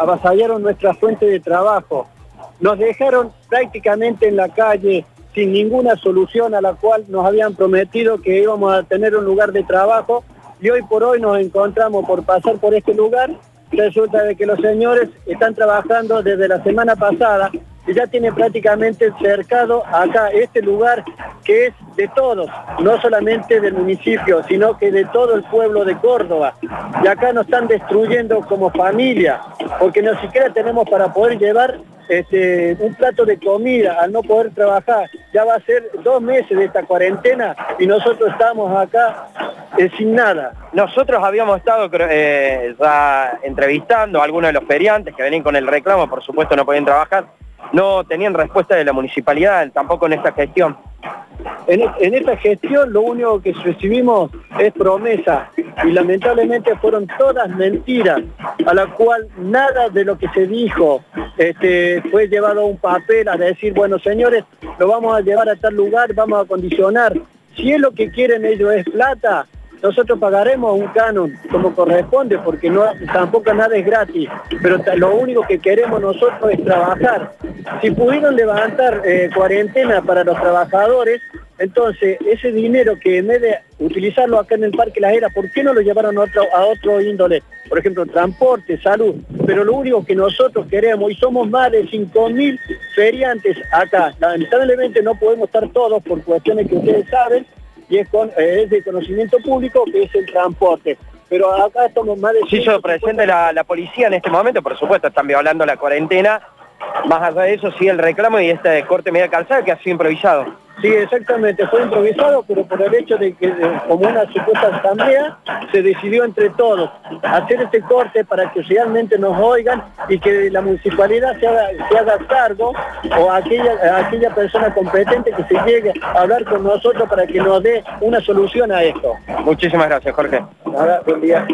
avasallaron nuestra fuente de trabajo. Nos dejaron prácticamente en la calle sin ninguna solución a la cual nos habían prometido que íbamos a tener un lugar de trabajo y hoy por hoy nos encontramos por pasar por este lugar. Resulta de que los señores están trabajando desde la semana pasada ya tienen prácticamente cercado acá este lugar que es de todos, no solamente del municipio, sino que de todo el pueblo de Córdoba. Y acá nos están destruyendo como familia, porque no siquiera tenemos para poder llevar este, un plato de comida al no poder trabajar. Ya va a ser dos meses de esta cuarentena y nosotros estamos acá eh, sin nada. Nosotros habíamos estado eh, entrevistando a algunos de los feriantes que venían con el reclamo, por supuesto no podían trabajar, no tenían respuesta de la municipalidad, tampoco en esta gestión. En, esta gestión lo único que recibimos es promesa y lamentablemente fueron todas mentiras, a la cual nada de lo que se dijo este, fue llevado a un papel a decir, bueno señores, lo vamos a llevar a tal lugar, vamos a condicionar. Si es lo que quieren ellos es plata, nosotros pagaremos un canon como corresponde porque no, tampoco nada es gratis, pero lo único que queremos nosotros es trabajar. Si pudieron levantar eh, cuarentena para los trabajadores, entonces ese dinero que en vez de utilizarlo acá en el Parque Las Heras, ¿por qué no lo llevaron a otro, a otro índole? Por ejemplo, transporte, salud. Pero lo único que nosotros queremos, y somos más de 5.000 feriantes acá, lamentablemente no podemos estar todos por cuestiones que ustedes saben, y eh, es de conocimiento público que es el transporte. Pero acá estamos más de... Sí, yo presente la, la policía en este momento, por supuesto, están violando la cuarentena. Más allá de eso, sí el reclamo y este corte media calzada que ha sido improvisado. Sí, exactamente, fue improvisado, pero por el hecho de que como una supuesta asamblea se decidió entre todos hacer este corte para que realmente nos oigan y que la municipalidad se haga, cargo o aquella, aquella persona competente que se llegue a hablar con nosotros para que nos dé una solución a esto. Muchísimas gracias, Jorge. buen día.